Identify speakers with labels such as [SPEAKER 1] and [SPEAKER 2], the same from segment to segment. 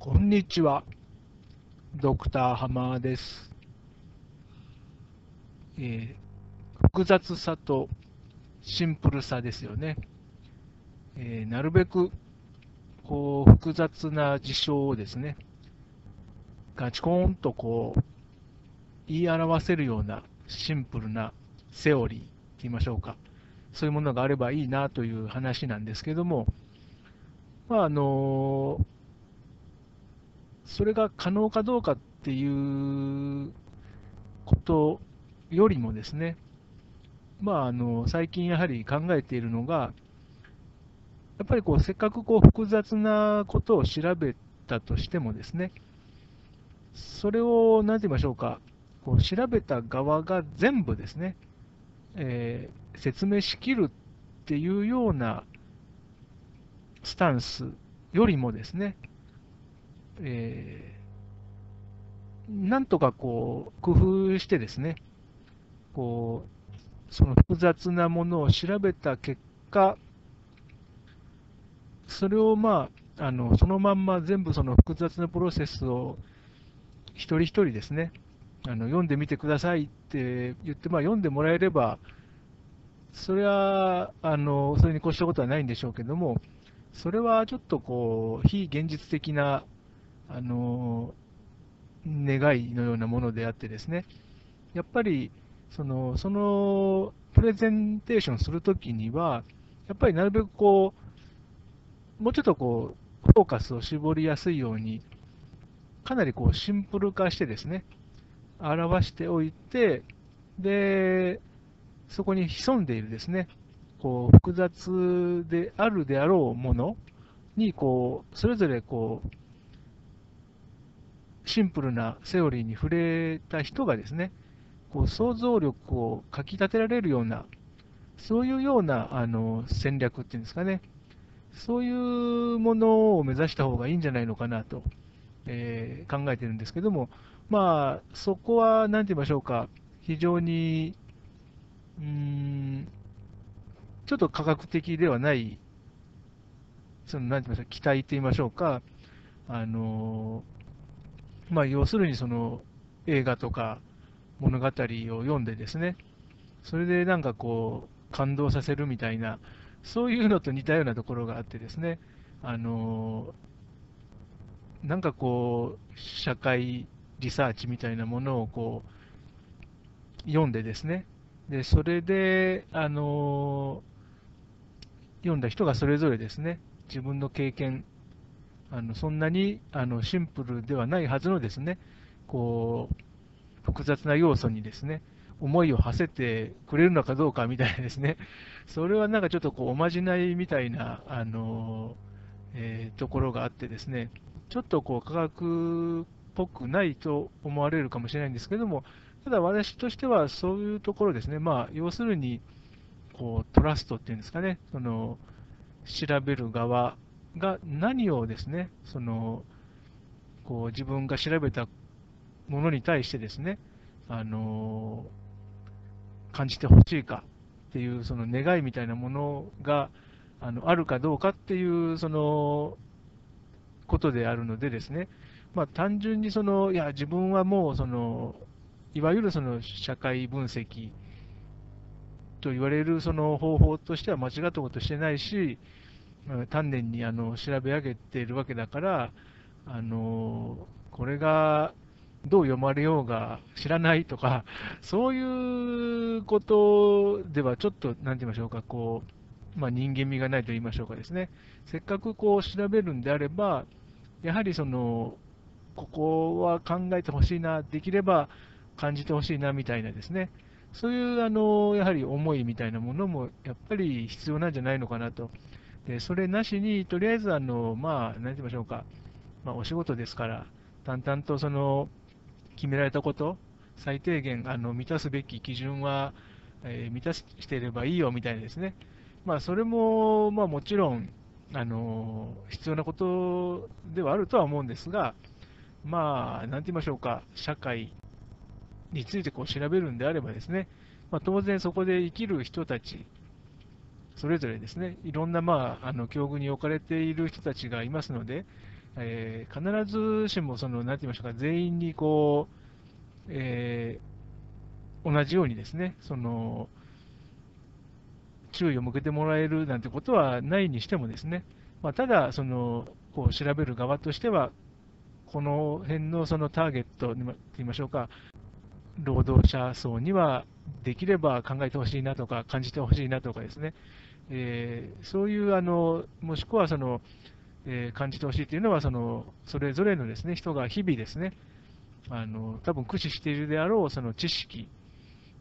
[SPEAKER 1] こんにちは。ドクターハマーです。えー複雑さとシンプルさですよね。えーなるべくこう複雑な事象をですね、ガチコーンとこう言い表せるようなシンプルなセオリーって言いましょうか。そういうものがあればいいなという話なんですけども、まああのそれが可能かどうかっていうことよりもですね、まあ、あの最近やはり考えているのが、やっぱりこうせっかくこう複雑なことを調べたとしてもですね、それを何て言いましょうか、こう調べた側が全部ですね、えー説明しきるっていうようなスタンスよりもですね、えーなんとかこう工夫してですね、こうその複雑なものを調べた結果、それをまあ、あのそのまんま全部その複雑なプロセスを一人一人ですね、あの読んでみてくださいって言って、まあ、読んでもらえれば、それはあのそれに越したことはないんでしょうけども、それはちょっとこう非現実的なあの願いのようなものであってですね、やっぱりそのそのプレゼンテーションするときには、やっぱりなるべくこう、もうちょっとこう、フォーカスを絞りやすいように、かなりこうシンプル化してですね、表しておいて、で、そこに潜んでいるですね、こう複雑であるであろうものに、こう、それぞれこう、シンプルなセオリーに触れた人がですね、こう想像力をかき立てられるような、そういうようなあの戦略っていうんですかね、そういうものを目指した方がいいんじゃないのかなと、えー考えてるんですけども、まあ、そこは、なんて言いましょうか、非常に、うーん、ちょっと科学的ではない、その、なんて言いましょう、期待って言いましょうか、あの、まあ、要するにその、映画とか物語を読んでですね、それでなんかこう、感動させるみたいな、そういうのと似たようなところがあってですね、あの、なんかこう、社会リサーチみたいなものをこう、読んでですね、で、それで、あの、読んだ人がそれぞれですね、自分の経験、あのそんなにあのシンプルではないはずのですね、こう、複雑な要素にですね、思いを馳せてくれるのかどうかみたいなですね、それはなんかちょっとこうおまじないみたいな、あのえーところがあってですね、ちょっとこう科学っぽくないと思われるかもしれないんですけども、ただ私としてはそういうところですね、まあ、要するにこうトラストっていうんですかね、その調べる側が何をですね、そのこう自分が調べたものに対してですね、あの感じてほしいかっていうその願いみたいなものがあのあるかどうかっていうそのことであるのでですね、まあ、単純にそのいや自分はもうそのいわゆるその社会分析と言われるその方法としては間違ったことしてないし、丹念にあの調べ上げているわけだから、あのこれがどう読まれようが知らないとか、そういうことではちょっと、なんて言いましょうか、こう、まあ、人間味がないと言いましょうかですね、せっかくこう調べるんであれば、やはりその、ここは考えてほしいな、できれば感じてほしいなみたいなですね、そういうあのやはり思いみたいなものもやっぱり必要なんじゃないのかなと。でそれなしに、とりあえずあの、まあ、なんて言いましょうか、まあ、お仕事ですから、淡々とその決められたこと、最低限あの満たすべき基準は、えー満たしていればいいよみたいなですね、まあ、それも、まあ、もちろんあの必要なことではあるとは思うんですが、まあ、なんて言いましょうか、社会についてこう調べるんであればですね、まあ、当然そこで生きる人たち、それぞれですね、いろんな、まあ、あの境遇に置かれている人たちがいますので、えー、必ずしもその、なんて言いましょうか、全員にこう、えー、同じようにですね、その、注意を向けてもらえるなんてことはないにしてもですね、まあ、ただ、その、こう調べる側としては、この辺のそのターゲットといいましょうか、労働者層にはできれば考えてほしいなとか、感じてほしいなとかですね、えー、そういうあの、もしくはその、えー、感じてほしいというのはその、それぞれのですね人が日々ですね、あの多分駆使しているであろうその知識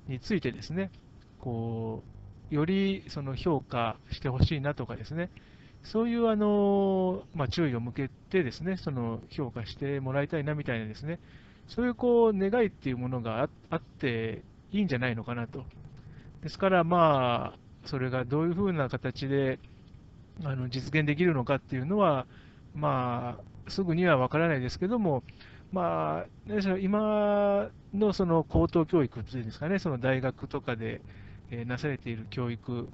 [SPEAKER 1] についてですね、こうよりその評価してほしいなとかですね、そういうあの、まあ、注意を向けてですね、その評価してもらいたいなみたいなですね、そういうこう願いっていうものがあっていいんじゃないのかなと。ですから、まあ、それがどういうふうな形であの実現できるのかっていうのは、まあ、すぐには分からないですけども、まあ、今のその高等教育っていうんですかね、その大学とかで、えなされている教育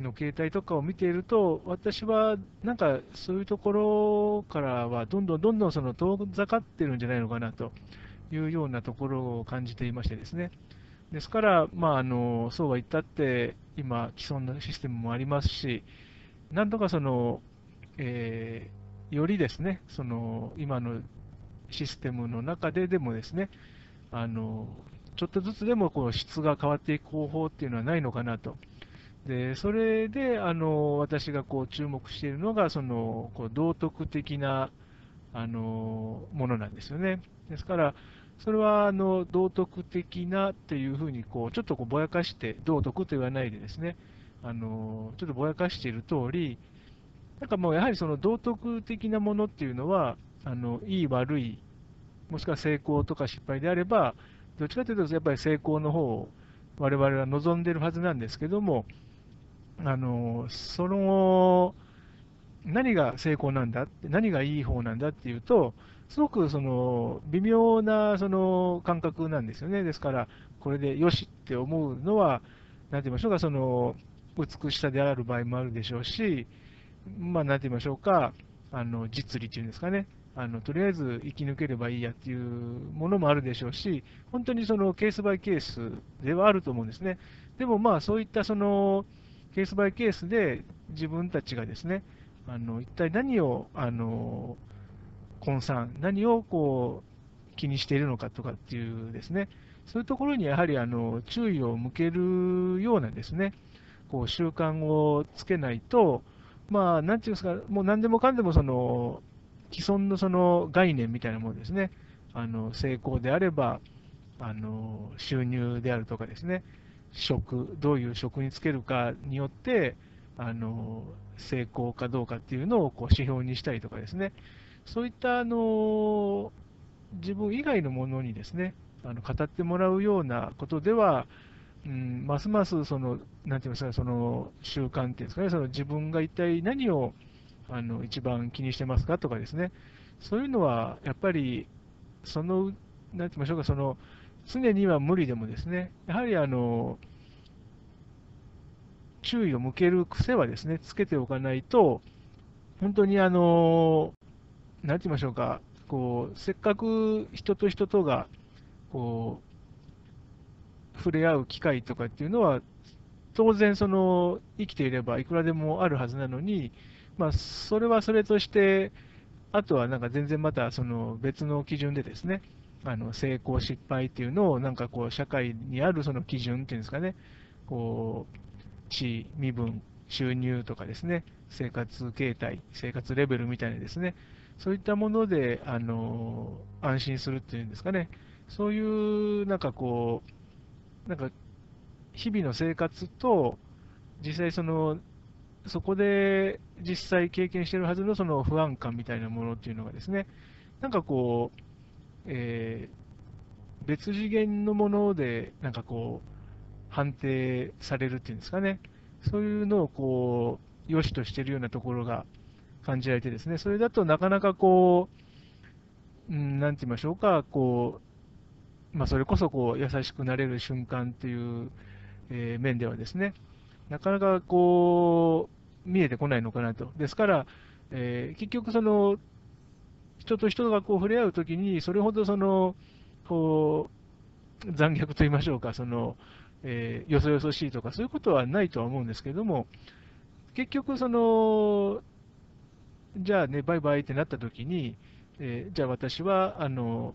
[SPEAKER 1] の形態とかを見ていると、私はなんかそういうところからは、どんどんどんどんその遠ざかってるんじゃないのかなというようなところを感じていましてですね。ですから、まあ、あのそうは言ったって、今、既存のシステムもありますし、なんとかその、えー、よりですね、その今のシステムの中ででもですね、あのちょっとずつでもこう質が変わっていく方法っていうのはないのかなと。でそれであの私がこう注目しているのが、そのこう道徳的なあのものなんですよね。ですから、それはあの道徳的なっていうふうにこう、ちょっとこうぼやかして、道徳と言わないでですね、あのちょっとぼやかしている通り、なんかもうやはりその道徳的なものっていうのは、あのいい悪い、もしくは成功とか失敗であれば、どっちかというとやっぱり成功の方を我々は望んでるはずなんですけども、あのその何が成功なんだって何がいい方なんだっていうと、すごくその微妙なその感覚なんですよね。ですから、これでよしって思うのは、なんて言いましょうか、その美しさである場合もあるでしょうし、まあ、なんて言いましょうか、あの実利っていうんですかね、あのとりあえず生き抜ければいいやっていうものもあるでしょうし、本当にそのケースバイケースではあると思うんですね。でもまあそういったそのケースバイケースで自分たちがですね、あの一体何をあのコンサーン、何をこう気にしているのかとかっていうですね、そういうところにやはりあの注意を向けるようなですね、こう習慣をつけないと、まあ、なんていうんですか、もう何でもかんでもその既存のその概念みたいなものですね、あの成功であれば、あの収入であるとかですね、職、どういう職につけるかによって、あの成功かどうかっていうのをこう指標にしたりとかですね、そういったあの自分以外のものにですね、あの語ってもらうようなことでは、うん、ますますその、なんて言いますか、その習慣っていうんですかね、その自分が一体何をあの一番気にしてますかとかですね、そういうのはやっぱり、その、なんて言いましょうか、その常には無理でもですね、やはりあの注意を向ける癖はですね、つけておかないと、本当にあの、なんて言いましょうか、こう、せっかく人と人とが、こう、触れ合う機会とかっていうのは、当然その、生きていればいくらでもあるはずなのに、まあ、それはそれとして、あとはなんか全然またその別の基準でですね、あの成功、失敗っていうのを、なんかこう、社会にあるその基準っていうんですかね、こう、地、身分、収入とかですね、生活形態、生活レベルみたいなですね、そういったもので、あの安心するっていうんですかね、そういうなんかこう、なんか日々の生活と、実際その、そこで実際経験してるはずのその不安感みたいなものっていうのがですね、なんかこう、えー、別次元のもので、なんかこう、判定されるっていうんですかね、そういうのをこう、良しとしてるようなところが感じられてですね、それだとなかなかこう、うん、なんて言いましょうか、こう、まあ、それこそこう優しくなれる瞬間っていう、えー、面ではですね、なかなかこう、見えてこないのかなと。ですから、えー、結局その、人と人がこう触れ合うときに、それほどその、こう、残虐と言いましょうか、その、えー、よそよそしいとか、そういうことはないとは思うんですけども、結局、その、じゃあね、バイバイってなったときに、えー、じゃあ私は、あの、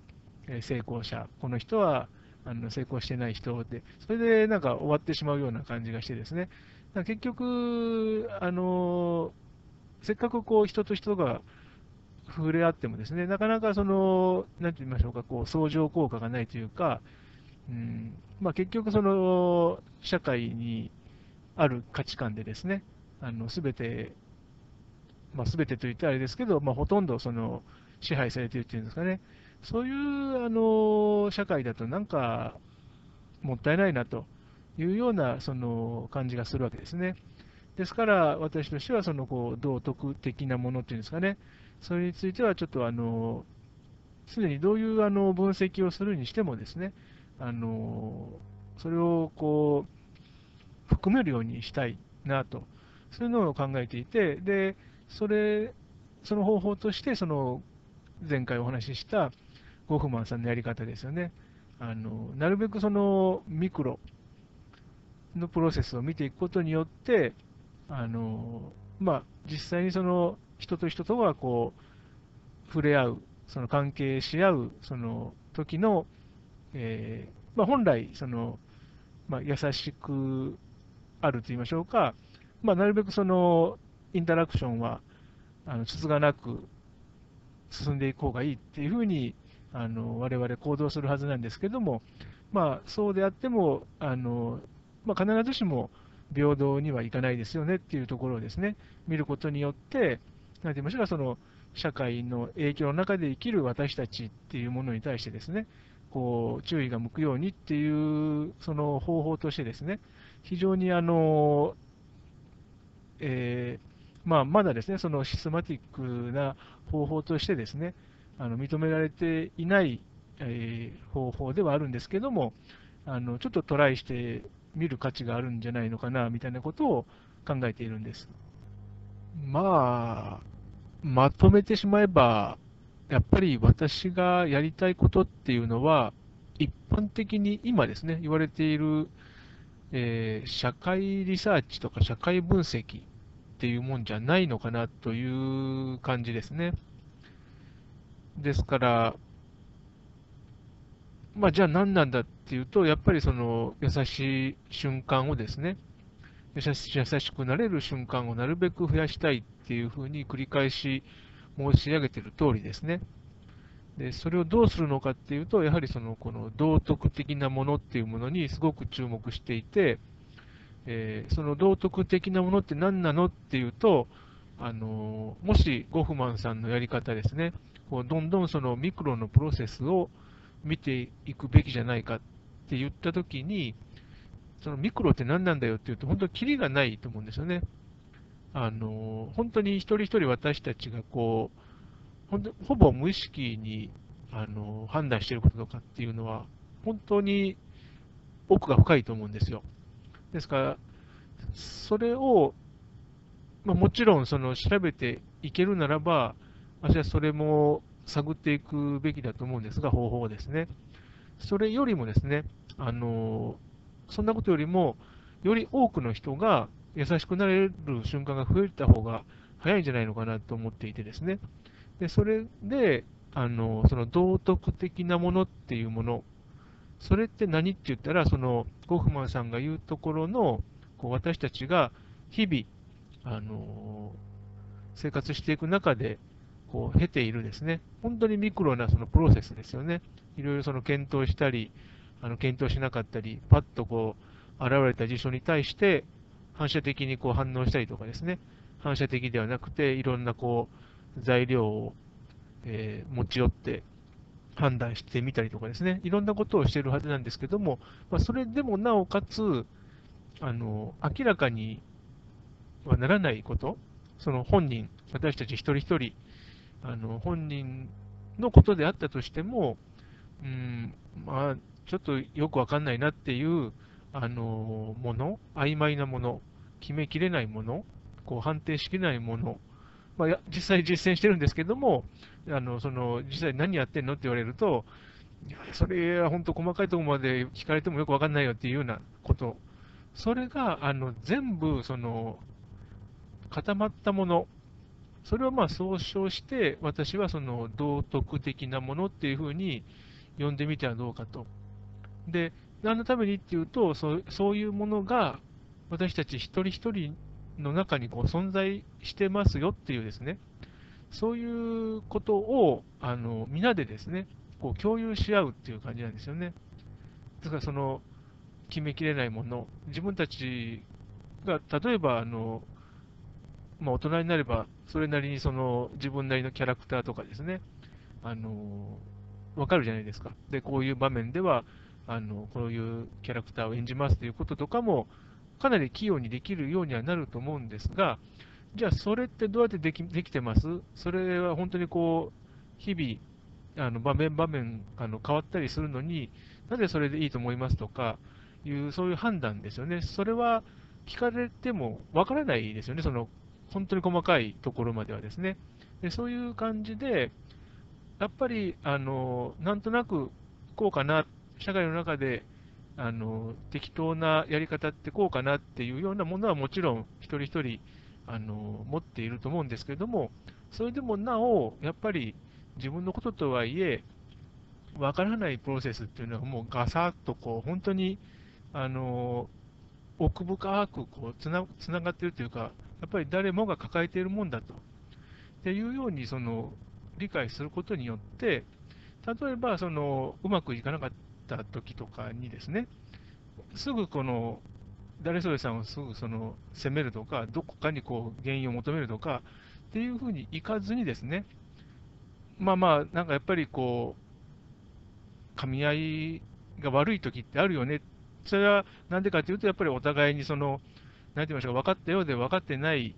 [SPEAKER 1] 成功者、この人はあの成功してない人で、それでなんか終わってしまうような感じがしてですね、結局、あの、せっかくこう人と人が触れ合ってもですね、なかなかその、なんて言いましょうか、こう相乗効果がないというか、うんまあ、結局その社会にある価値観でですね、すべて、まあ、すべてと言ってあれですけど、まあ、ほとんどその支配されているっていうんですかね、そういうあの社会だとなんかもったいないなというようなその感じがするわけですね。ですから、私としてはそのこう道徳的なものっていうんですかね、それについてはちょっとあの、すでにどういうあの分析をするにしてもですね、あのそれをこう含めるようにしたいなと、そういうのを考えていて、で、それ、その方法として、その前回お話ししたゴフマンさんのやり方ですよね。あのなるべくそのミクロのプロセスを見ていくことによって、あのまあ、実際にその人と人とがこう触れ合う、その関係し合うその時の、えー、まあ、本来その、まあ、優しくあると言いましょうか、まあ、なるべくそのインタラクションはあのつがなく進んでいく方がいいっていうふうにあの我々行動するはずなんですけども、まあ、そうであっても、あのまあ、必ずしも平等にはいかないですよねっていうところをですね、見ることによって、なんて言いましょうか、その社会の影響の中で生きる私たちっていうものに対してですね、こう注意が向くようにっていうその方法としてですね、非常にあの、えー、まあ、まだですね、そのシステマティックな方法としてですね、あの認められていない、えー、方法ではあるんですけども、あのちょっとトライしてみる価値があるんじゃないのかなみたいなことを考えているんです。まあ、まとめてしまえば、やっぱり私がやりたいことっていうのは、一般的に今ですね、言われている、えー、社会リサーチとか社会分析っていうもんじゃないのかなという感じですね。ですから、まあ、じゃあ何なんだっていうと、やっぱりその優しい瞬間をですね、優し優しくなれる瞬間をなるべく増やしたいっていうふうに繰り返し申し上げている通りですね。で、それをどうするのかっていうと、やはりその、この道徳的なものっていうものにすごく注目していて、えー、その道徳的なものって何なのっていうと、あのもしゴフマンさんのやり方ですね、こうどんどんそのミクロのプロセスを見ていくべきじゃないかって言ったときに、そのミクロって何なんだよっていうと、本当にキリがないと思うんですよね。あの本当に一人一人私たちがこう、本当ほぼ無意識にあの判断していることとかっていうのは、本当に奥が深いと思うんですよ。ですから、それを、まあ、もちろんその調べていけるならば、私はそれも探っていくべきだと思うんですが、方法ですね。それよりもですね、あのそんなことよりも、より多くの人が優しくなれる瞬間が増えた方が早いんじゃないのかなと思っていてですね。で、それで、あのその道徳的なものっていうもの、それって何って言ったら、そのゴフマンさんが言うところの、こう私たちが日々、あの生活していく中で、こう経ているですね、本当にミクロなそのプロセスですよね。いろいろその検討したり、あの検討しなかったり、パッとこう現れた事象に対して反射的にこう反応したりとかですね、反射的ではなくて、いろんなこう材料を、えー、持ち寄って判断してみたりとかですね、いろんなことをしているはずなんですけども、まあ、それでもなおかつ、あの明らかにはならないこと、その本人、私たち一人一人、あの本人のことであったとしても、うん、まあ、ちょっとよくわかんないなっていうあのもの、曖昧なもの、決めきれないもの、こう判定しきれないものまあ、実際実践してるんですけども、あのその実際何やってんのって言われると、それは本当細かいところまで聞かれてもよくわかんないよっていうようなこと、それがあの全部その固まったもの、それをまあ総称して、私はその道徳的なものっていうふうに呼んでみてはどうかと。で、何のためにっていうと、そうそういうものが私たち一人一人の中にこう存在してますよっていうですね、そういうことをあの皆でですね、こう共有し合うっていう感じなんですよね。ですから、その決めきれないもの、自分たちが例えばあの、まあ、大人になれば、それなりにその自分なりのキャラクターとかですね、あの分かるじゃないですか。で、こういう場面では、あのこういうキャラクターを演じますということとかも、かなり器用にできるようにはなると思うんですが、じゃあ、それってどうやってできできてます？それは本当にこう、日々、あの場面場面あの変わったりするのに、なぜそれでいいと思いますとかいう、そういう判断ですよね。それは聞かれてもわからないですよね、その本当に細かいところまではですね。でそういう感じで、やっぱりあのなんとなくこうかな、社会の中であの適当なやり方ってこうかなっていうようなものはもちろん一人一人あの持っていると思うんですけれども、それでもなお、やっぱり自分のこととはいえ、わからないプロセスっていうのはもうガサッとこう本当にあの奥深くこうつなつながっているというか、やっぱり誰もが抱えているもんだと。っていうようにその理解することによって、例えばそのうまくいかなかった時とかにですね、すぐこの誰それさんをすぐその責めるとか、どこかにこう原因を求めるとかっていうふうにいかずにですね、まあまあ、なんかやっぱりこう、噛み合いが悪い時ってあるよね。それはなんでかというと、やっぱりお互いにその、なんて言いましょうか、分かったようで分かってない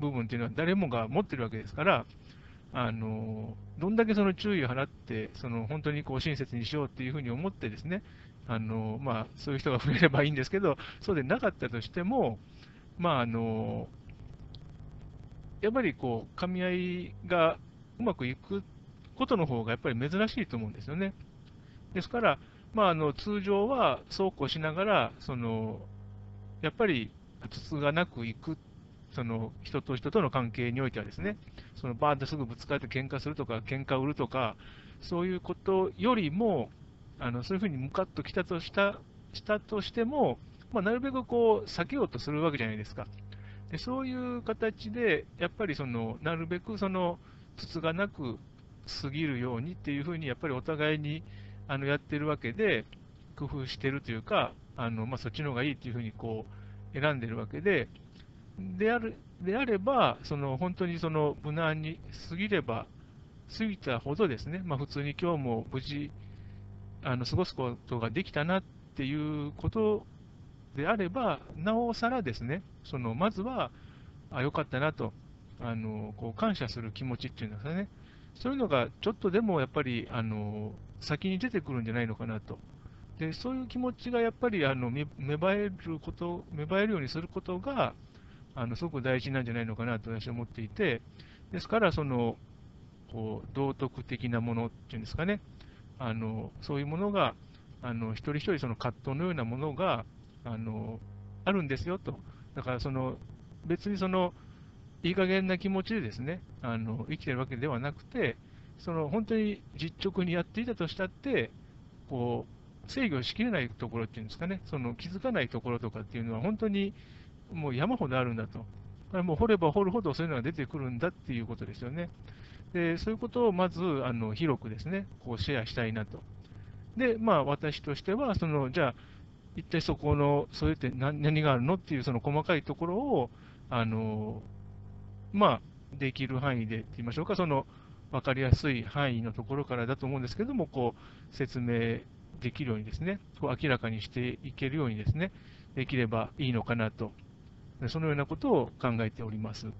[SPEAKER 1] 部分っていうのは誰もが持ってるわけですから、あのどんだけその注意を払って、その本当にこう親切にしようっていうふうに思ってですね、あのまあ、そういう人が増えればいいんですけど、そうでなかったとしても、まあ、あのやっぱりこう噛み合いがうまくいくことの方がやっぱり珍しいと思うんですよね。ですから、まあ、あの通常はそうこうしながら、そのやっぱりつがなくいくその人と人との関係においてはですね、そのバーンとすぐぶつかって喧嘩するとか、喧嘩を売るとか、そういうことよりも、あのそういうふうにムカッときたとしたしたとしても、まあ、なるべくこう避けようとするわけじゃないですか。でそういう形で、やっぱりそのなるべくそのつがなく過ぎるようにっていうふうに、やっぱりお互いにあのやってるわけで、工夫してるというか、あのまあ、そっちの方がいいっていうふうにこう選んでるわけで、であるであれば、その本当にその無難に過ぎれば、過ぎたほどですね、まあ、普通に今日も無事あの過ごすことができたなっていうことであれば、なおさらですね、そのまずは、あ、よかったなと、あのこう感謝する気持ちっていうんですかね、そういうのがちょっとでもやっぱりあの先に出てくるんじゃないのかなと。でそういう気持ちがやっぱりあの芽生えること、芽生えるようにすることが、あのすごく大事なんじゃないのかなと私は思っていて、ですから、そのこう道徳的なものっていうんですかね、あのそういうものがあの一人一人その葛藤のようなものがあのあるんですよと。だからその別にそのいい加減な気持ちでですねあの生きてるわけではなくて、その本当に実直にやっていたとしたって、こう制御しきれないところっていうんですかね、その気づかないところとかっていうのは、本当にもう山ほどあるんだと。もう掘れば掘るほどそういうのが出てくるんだっていうことですよね。でそういうことをまずあの広くですね、こうシェアしたいなと。で、まあ私としては、そのじゃあ、一体そこの、そうやって何何があるのっていうその細かいところを、あのまあ、できる範囲でって言いましょうか、その分かりやすい範囲のところからだと思うんですけども、こう説明できるようにですね、こう明らかにしていけるようにですね、できればいいのかなとそのようなことを考えております。